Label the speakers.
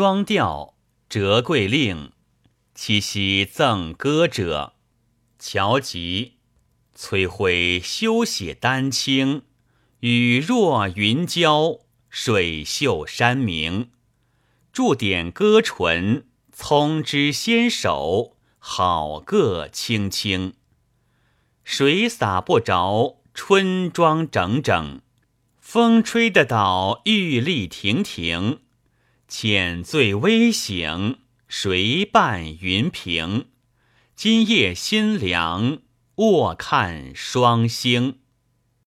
Speaker 1: 双调折桂令，七夕赠歌者。乔吉，崔辉休写丹青，雨若云娇，水秀山明。驻点歌唇，葱枝纤手，好个青青。水洒不着，春妆整整；风吹得倒，玉立亭亭。浅醉微醒，谁伴云平？今夜心凉，卧看双星。